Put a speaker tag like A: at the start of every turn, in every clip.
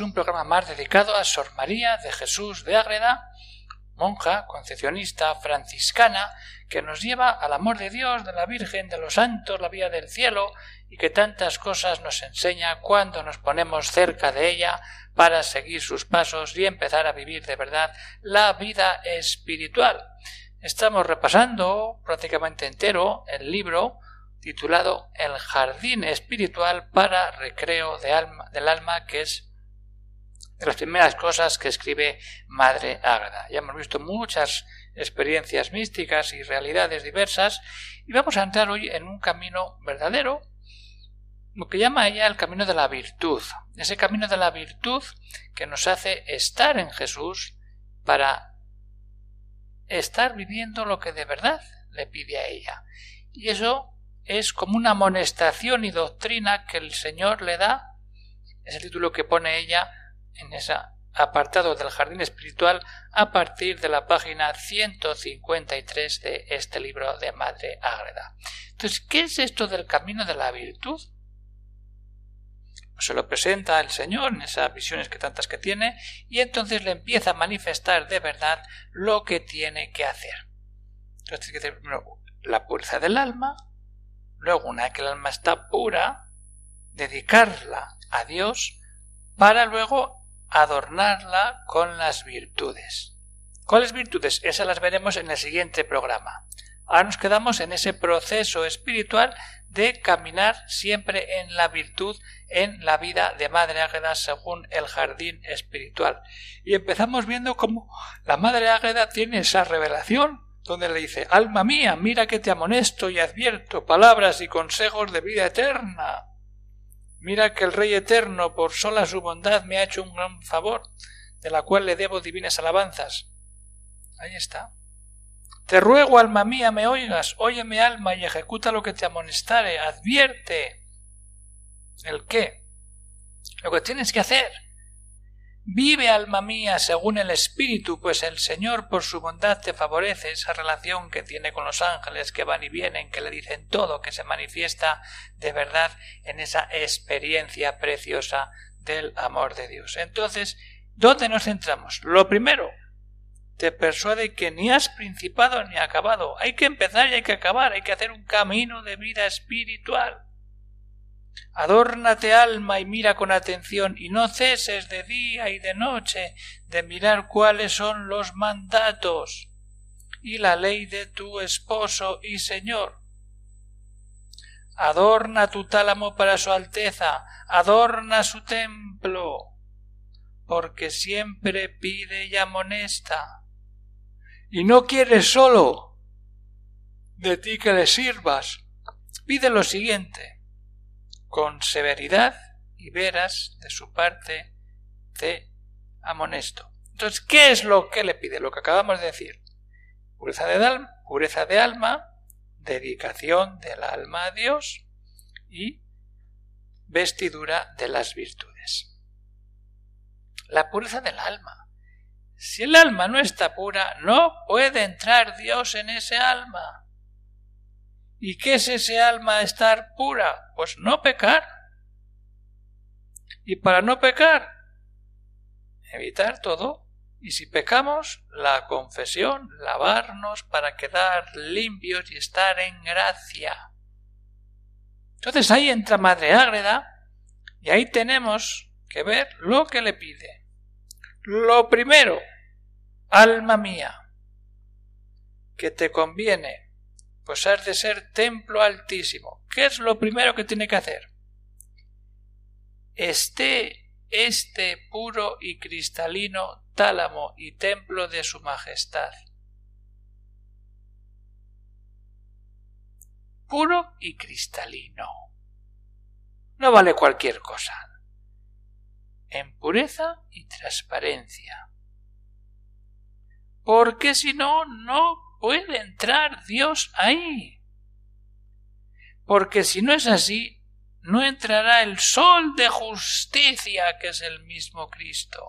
A: Un programa más dedicado a Sor María de Jesús de Ágreda, monja concepcionista franciscana que nos lleva al amor de Dios, de la Virgen, de los santos, la vía del cielo y que tantas cosas nos enseña cuando nos ponemos cerca de ella para seguir sus pasos y empezar a vivir de verdad la vida espiritual. Estamos repasando prácticamente entero el libro titulado El jardín espiritual para recreo del alma, que es las primeras cosas que escribe Madre Ágreda. Ya hemos visto muchas experiencias místicas y realidades diversas y vamos a entrar hoy en un camino verdadero, lo que llama ella el camino de la virtud, ese camino de la virtud que nos hace estar en Jesús para estar viviendo lo que de verdad le pide a ella. Y eso es como una amonestación y doctrina que el Señor le da, es el título que pone ella en ese apartado del jardín espiritual a partir de la página 153 de este libro de Madre Ágreda. Entonces, ¿qué es esto del camino de la virtud? se lo presenta el Señor en esas visiones que tantas que tiene y entonces le empieza a manifestar de verdad lo que tiene que hacer. Entonces tiene que hacer primero la pureza del alma, luego una vez que el alma está pura, dedicarla a Dios para luego adornarla con las virtudes. ¿Cuáles virtudes? Esas las veremos en el siguiente programa. Ahora nos quedamos en ese proceso espiritual de caminar siempre en la virtud en la vida de Madre Águeda según el jardín espiritual. Y empezamos viendo cómo la Madre Águeda tiene esa revelación donde le dice Alma mía, mira que te amonesto y advierto palabras y consejos de vida eterna. Mira que el Rey Eterno, por sola su bondad, me ha hecho un gran favor, de la cual le debo divinas alabanzas. Ahí está. Te ruego, alma mía, me oigas, óyeme alma y ejecuta lo que te amonestare, advierte. ¿El qué? Lo que tienes que hacer. Vive, alma mía, según el Espíritu, pues el Señor por su bondad te favorece esa relación que tiene con los ángeles que van y vienen, que le dicen todo, que se manifiesta de verdad en esa experiencia preciosa del amor de Dios. Entonces, ¿dónde nos centramos? Lo primero, te persuade que ni has principado ni acabado. Hay que empezar y hay que acabar, hay que hacer un camino de vida espiritual. Adórnate alma y mira con atención y no ceses de día y de noche de mirar cuáles son los mandatos y la ley de tu esposo y Señor. Adorna tu tálamo para su Alteza, adorna su templo, porque siempre pide y amonesta. Y no quiere solo de ti que le sirvas, pide lo siguiente con severidad y veras de su parte te amonesto. Entonces, ¿qué es lo que le pide? Lo que acabamos de decir. Pureza de, alma, pureza de alma, dedicación del alma a Dios y vestidura de las virtudes. La pureza del alma. Si el alma no está pura, no puede entrar Dios en ese alma. ¿Y qué es ese alma estar pura? Pues no pecar. Y para no pecar, evitar todo. Y si pecamos, la confesión, lavarnos para quedar limpios y estar en gracia. Entonces ahí entra Madre Ágreda y ahí tenemos que ver lo que le pide. Lo primero, alma mía, que te conviene pues has de ser templo altísimo. ¿Qué es lo primero que tiene que hacer? Esté este puro y cristalino tálamo y templo de su majestad. Puro y cristalino. No vale cualquier cosa. en pureza y transparencia. Porque si no, no puede entrar Dios ahí. Porque si no es así, no entrará el sol de justicia que es el mismo Cristo.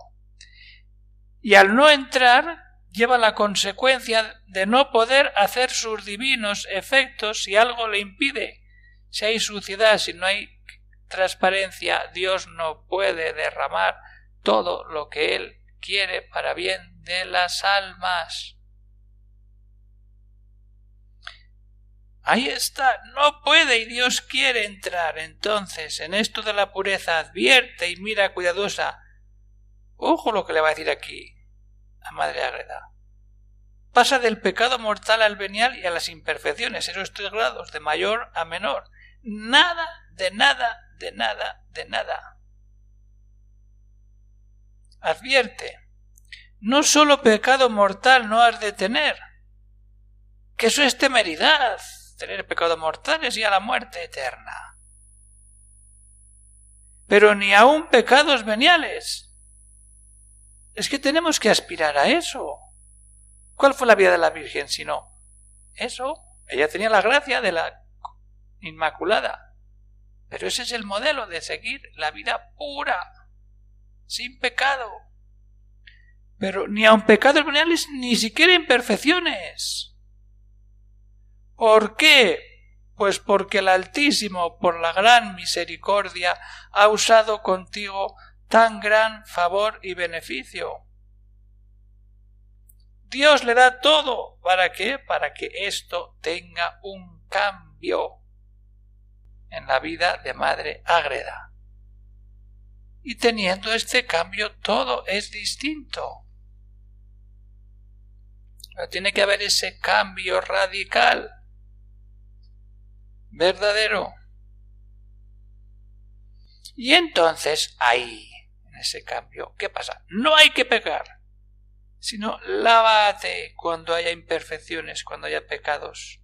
A: Y al no entrar, lleva la consecuencia de no poder hacer sus divinos efectos si algo le impide. Si hay suciedad, si no hay transparencia, Dios no puede derramar todo lo que Él quiere para bien de las almas. Ahí está, no puede y Dios quiere entrar. Entonces, en esto de la pureza, advierte y mira cuidadosa. Ojo lo que le va a decir aquí a Madre Agreda. Pasa del pecado mortal al venial y a las imperfecciones, esos tres grados, de mayor a menor. Nada, de nada, de nada, de nada. Advierte. No solo pecado mortal no has de tener, que eso es temeridad, tener pecados mortales y a la muerte eterna. Pero ni aun pecados veniales. Es que tenemos que aspirar a eso. ¿Cuál fue la vida de la Virgen si no? Eso. Ella tenía la gracia de la Inmaculada. Pero ese es el modelo de seguir la vida pura, sin pecado. Pero ni aun pecados veniales, ni siquiera imperfecciones. ¿Por qué? Pues porque el Altísimo, por la gran misericordia, ha usado contigo tan gran favor y beneficio. Dios le da todo. ¿Para qué? Para que esto tenga un cambio en la vida de Madre Ágreda. Y teniendo este cambio todo es distinto. Pero tiene que haber ese cambio radical verdadero. Y entonces ahí, en ese cambio, ¿qué pasa? No hay que pecar, sino lávate cuando haya imperfecciones, cuando haya pecados.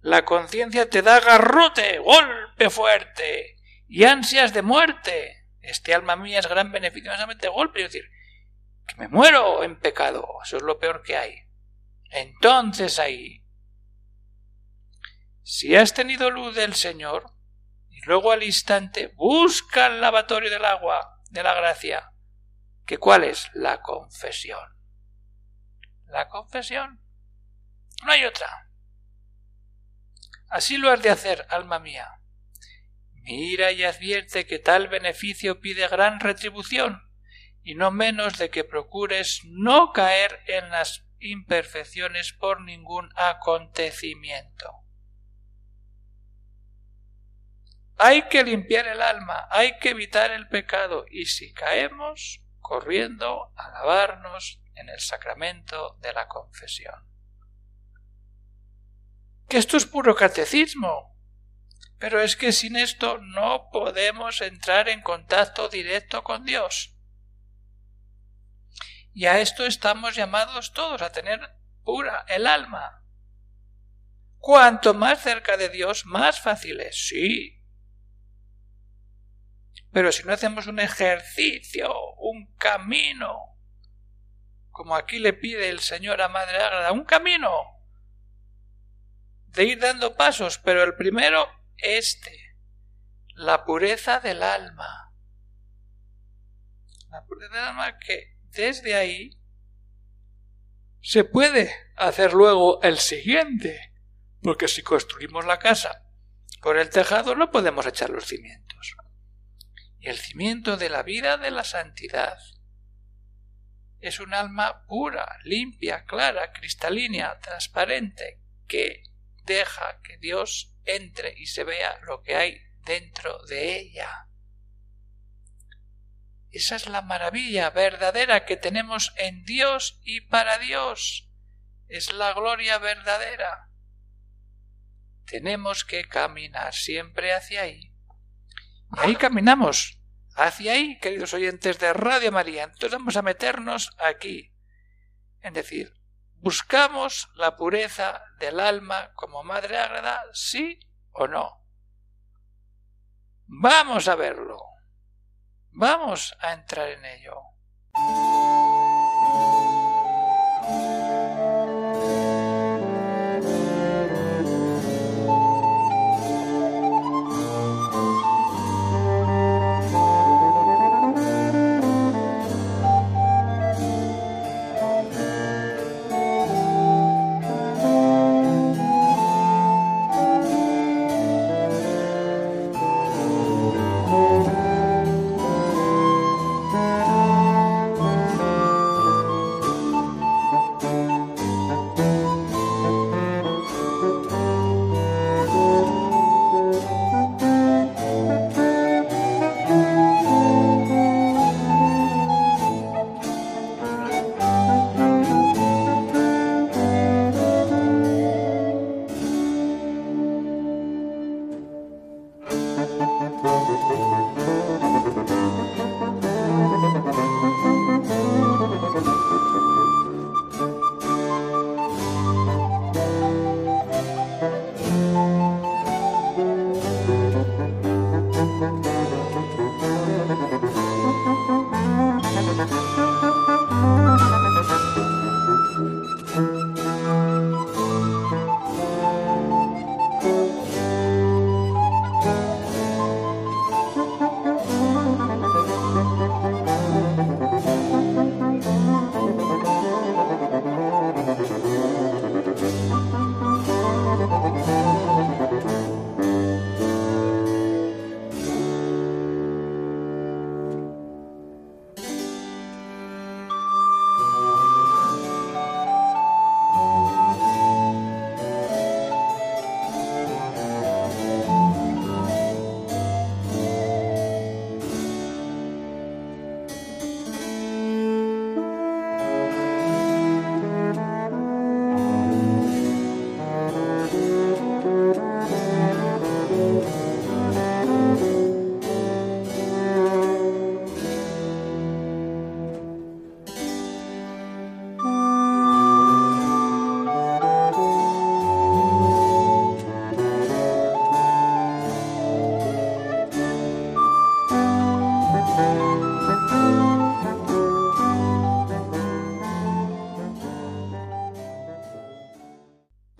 A: La conciencia te da garrote, golpe fuerte y ansias de muerte. Este alma mía es gran beneficio, solamente golpe, es decir, que me muero en pecado, eso es lo peor que hay. Entonces ahí si has tenido luz del Señor, y luego al instante busca el lavatorio del agua, de la gracia, que cuál es la confesión. La confesión. No hay otra. Así lo has de hacer, alma mía. Mira y advierte que tal beneficio pide gran retribución, y no menos de que procures no caer en las imperfecciones por ningún acontecimiento. Hay que limpiar el alma, hay que evitar el pecado y si caemos, corriendo a lavarnos en el sacramento de la confesión. Que esto es puro catecismo, pero es que sin esto no podemos entrar en contacto directo con Dios. Y a esto estamos llamados todos, a tener pura el alma. Cuanto más cerca de Dios, más fácil es, sí, pero si no hacemos un ejercicio, un camino, como aquí le pide el Señor a Madre Ágrada, un camino de ir dando pasos, pero el primero, este, la pureza del alma. La pureza del alma que desde ahí se puede hacer luego el siguiente, porque si construimos la casa por el tejado no podemos echar los cimientos el cimiento de la vida de la santidad. Es un alma pura, limpia, clara, cristalina, transparente, que deja que Dios entre y se vea lo que hay dentro de ella. Esa es la maravilla verdadera que tenemos en Dios y para Dios. Es la gloria verdadera. Tenemos que caminar siempre hacia ahí. Ahí caminamos. Hacia ahí, queridos oyentes de Radio María. Entonces vamos a meternos aquí. Es decir, ¿buscamos la pureza del alma como Madre Ágreda? ¿Sí o no? Vamos a verlo. Vamos a entrar en ello.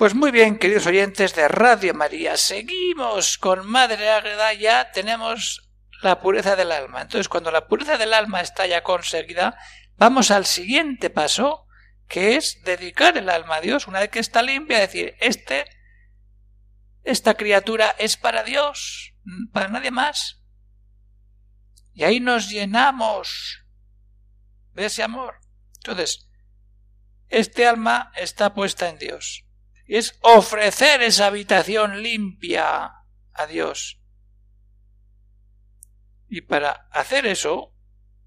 A: Pues muy bien, queridos oyentes de Radio María, seguimos con Madre Ágreda, ya tenemos la pureza del alma. Entonces, cuando la pureza del alma está ya conseguida, vamos al siguiente paso, que es dedicar el alma a Dios. Una vez que está limpia, decir, este, esta criatura es para Dios, para nadie más. Y ahí nos llenamos de ese amor. Entonces, este alma está puesta en Dios es ofrecer esa habitación limpia a Dios. Y para hacer eso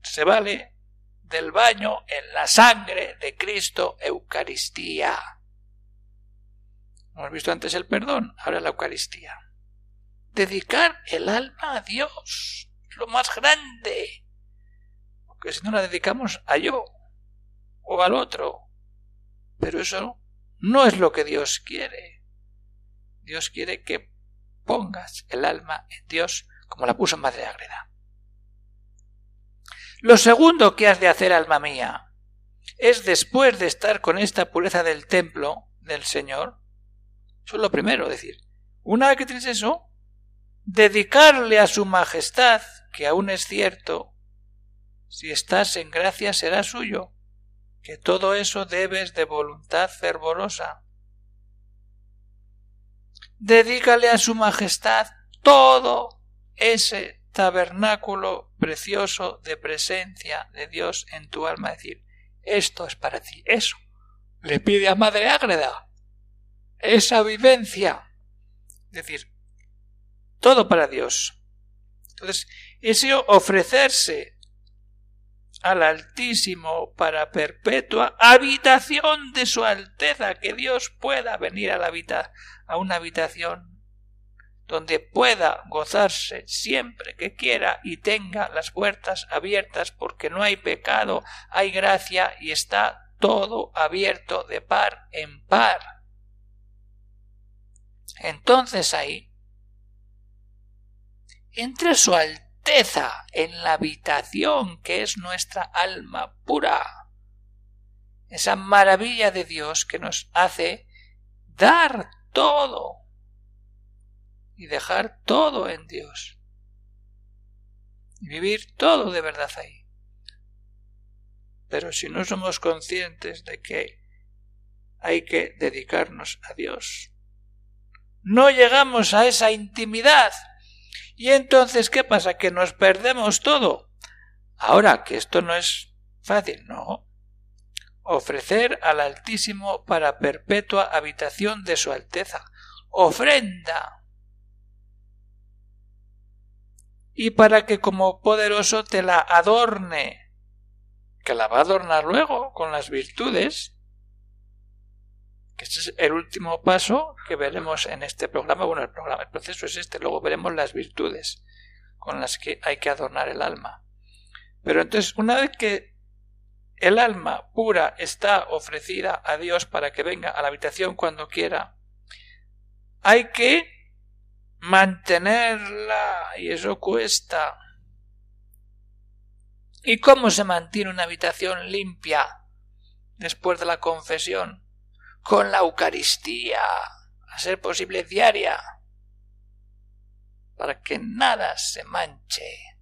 A: se vale del baño en la sangre de Cristo Eucaristía. Hemos visto antes el perdón, ahora la Eucaristía. Dedicar el alma a Dios, lo más grande. Porque si no la dedicamos a yo o al otro. Pero eso no es lo que Dios quiere. Dios quiere que pongas el alma en Dios como la puso Madre Agreda. Lo segundo que has de hacer, alma mía, es después de estar con esta pureza del templo del Señor, eso es lo primero, decir, una vez que tienes eso, dedicarle a su majestad, que aún es cierto, si estás en gracia será suyo, que todo eso debes de voluntad fervorosa. Dedícale a su majestad todo ese tabernáculo precioso de presencia de Dios en tu alma. Es decir, esto es para ti. Eso le pide a Madre Ágreda. Esa vivencia. Es decir, todo para Dios. Entonces, ese ofrecerse al Altísimo para perpetua habitación de su Alteza, que Dios pueda venir a, la a una habitación donde pueda gozarse siempre que quiera y tenga las puertas abiertas porque no hay pecado, hay gracia y está todo abierto de par en par. Entonces ahí, entre su Alteza En la habitación que es nuestra alma pura. Esa maravilla de Dios que nos hace dar todo y dejar todo en Dios. Y vivir todo de verdad ahí. Pero si no somos conscientes de que hay que dedicarnos a Dios, no llegamos a esa intimidad. Y entonces, ¿qué pasa? Que nos perdemos todo. Ahora, que esto no es fácil, no. Ofrecer al Altísimo para perpetua habitación de su Alteza. Ofrenda. Y para que como poderoso te la adorne, que la va a adornar luego con las virtudes este es el último paso que veremos en este programa. Bueno, el programa, el proceso es este, luego veremos las virtudes con las que hay que adornar el alma. Pero entonces, una vez que el alma pura está ofrecida a Dios para que venga a la habitación cuando quiera, hay que mantenerla y eso cuesta. ¿Y cómo se mantiene una habitación limpia después de la confesión? Con la Eucaristía, a ser posible diaria, para que nada se manche.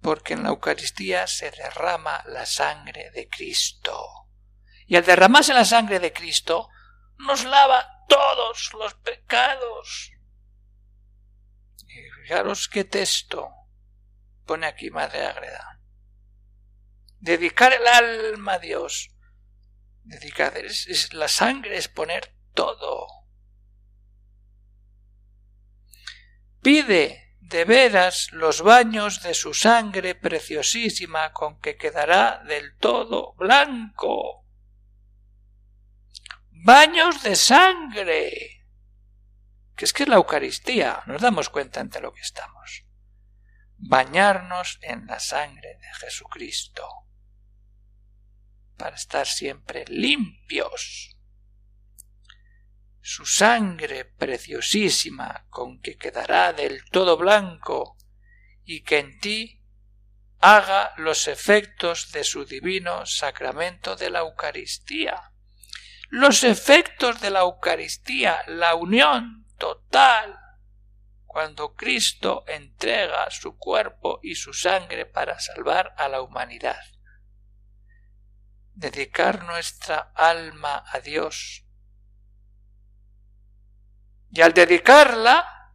A: Porque en la Eucaristía se derrama la sangre de Cristo. Y al derramarse la sangre de Cristo, nos lava todos los pecados. Y fijaros qué texto pone aquí Madre Agreda. Dedicar el alma a Dios Dedicar, es, la sangre es poner todo. Pide de veras los baños de su sangre preciosísima con que quedará del todo blanco. Baños de sangre. Que es que es la Eucaristía, nos damos cuenta ante lo que estamos. Bañarnos en la sangre de Jesucristo para estar siempre limpios. Su sangre preciosísima con que quedará del todo blanco y que en ti haga los efectos de su divino sacramento de la Eucaristía. Los efectos de la Eucaristía, la unión total, cuando Cristo entrega su cuerpo y su sangre para salvar a la humanidad dedicar nuestra alma a Dios. Y al dedicarla,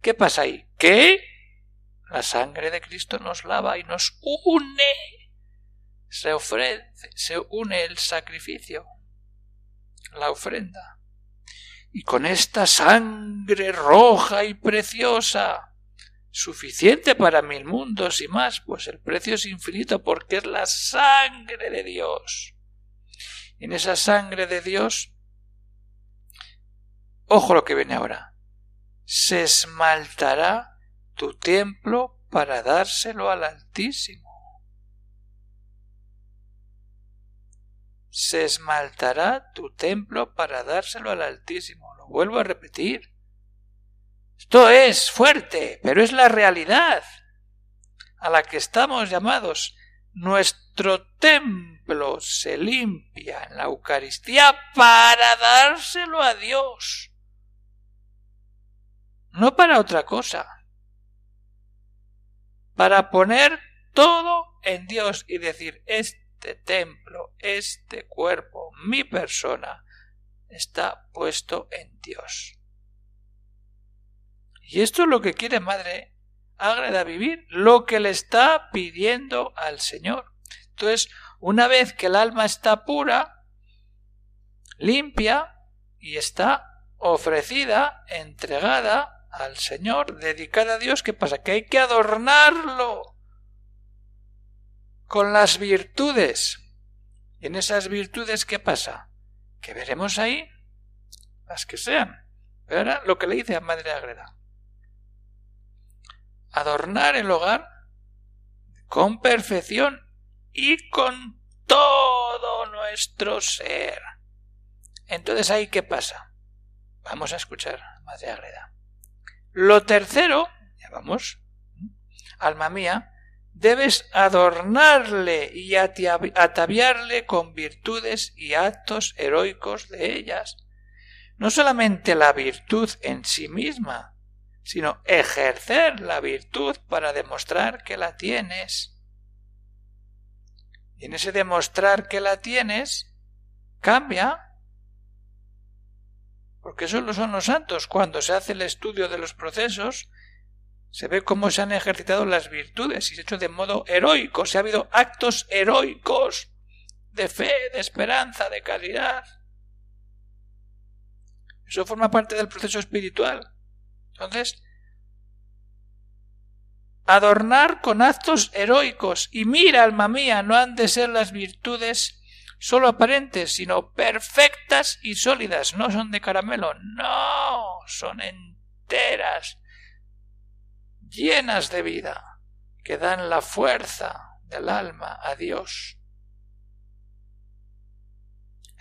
A: ¿qué pasa ahí? Que la sangre de Cristo nos lava y nos une. Se ofrece, se une el sacrificio, la ofrenda. Y con esta sangre roja y preciosa, suficiente para mil mundos y más, pues el precio es infinito porque es la sangre de Dios. En esa sangre de Dios, ojo lo que viene ahora, se esmaltará tu templo para dárselo al Altísimo. Se esmaltará tu templo para dárselo al Altísimo. Lo vuelvo a repetir. Esto es fuerte, pero es la realidad a la que estamos llamados. Nuestro templo se limpia en la Eucaristía para dárselo a Dios, no para otra cosa, para poner todo en Dios y decir, este templo, este cuerpo, mi persona, está puesto en Dios. Y esto es lo que quiere Madre Ágreda vivir, lo que le está pidiendo al Señor. Entonces, una vez que el alma está pura, limpia y está ofrecida, entregada al Señor, dedicada a Dios, ¿qué pasa? Que hay que adornarlo con las virtudes. Y en esas virtudes, ¿qué pasa? Que veremos ahí las que sean. Pero ahora lo que le dice a Madre Ágreda adornar el hogar con perfección y con todo nuestro ser. Entonces ahí qué pasa? Vamos a escuchar, Madre Agreda. Lo tercero, ya vamos, alma mía, debes adornarle y ataviarle con virtudes y actos heroicos de ellas. No solamente la virtud en sí misma, sino ejercer la virtud para demostrar que la tienes. Y en ese demostrar que la tienes, cambia. Porque solo son los santos. Cuando se hace el estudio de los procesos, se ve cómo se han ejercitado las virtudes y se ha hecho de modo heroico. Se ha habido actos heroicos de fe, de esperanza, de caridad. Eso forma parte del proceso espiritual. Entonces, adornar con actos heroicos. Y mira, alma mía, no han de ser las virtudes solo aparentes, sino perfectas y sólidas. No son de caramelo, no, son enteras, llenas de vida, que dan la fuerza del alma a Dios.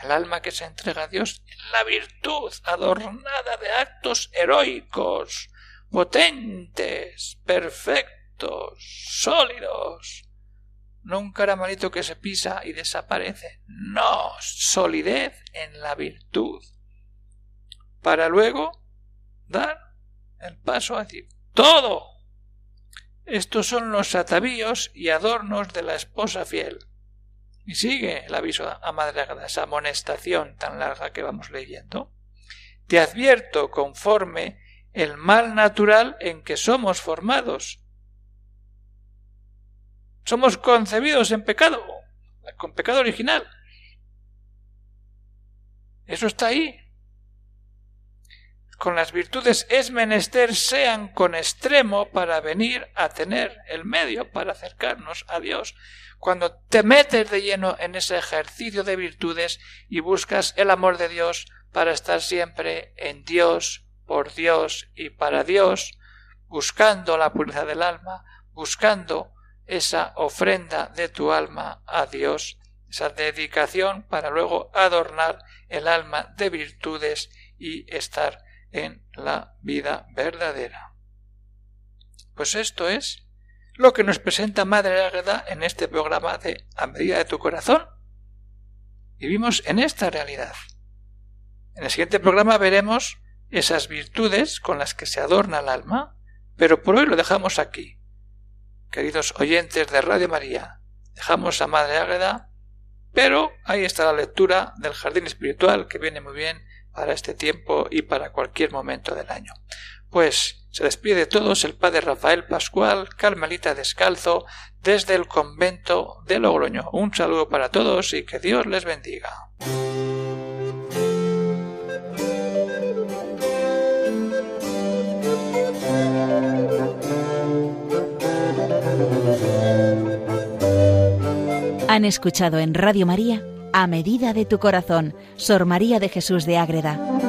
A: El alma que se entrega a Dios en la virtud adornada de actos heroicos, potentes, perfectos, sólidos. No un caramelito que se pisa y desaparece. No, solidez en la virtud. Para luego dar el paso a decir todo estos son los atavíos y adornos de la esposa fiel. Y sigue el aviso a Madre esa amonestación tan larga que vamos leyendo. Te advierto conforme el mal natural en que somos formados. Somos concebidos en pecado, con pecado original. Eso está ahí con las virtudes es menester sean con extremo para venir a tener el medio para acercarnos a Dios. Cuando te metes de lleno en ese ejercicio de virtudes y buscas el amor de Dios para estar siempre en Dios, por Dios y para Dios, buscando la pureza del alma, buscando esa ofrenda de tu alma a Dios, esa dedicación para luego adornar el alma de virtudes y estar en la vida verdadera. Pues esto es lo que nos presenta Madre Águeda en este programa de A medida de tu corazón. Vivimos en esta realidad. En el siguiente programa veremos esas virtudes con las que se adorna el alma, pero por hoy lo dejamos aquí. Queridos oyentes de Radio María, dejamos a Madre Águeda, pero ahí está la lectura del jardín espiritual que viene muy bien para este tiempo y para cualquier momento del año. Pues se despide de todos el padre Rafael Pascual, Carmelita Descalzo, desde el convento de Logroño. Un saludo para todos y que Dios les bendiga.
B: Han escuchado en Radio María a medida de tu corazón, Sor María de Jesús de Ágreda.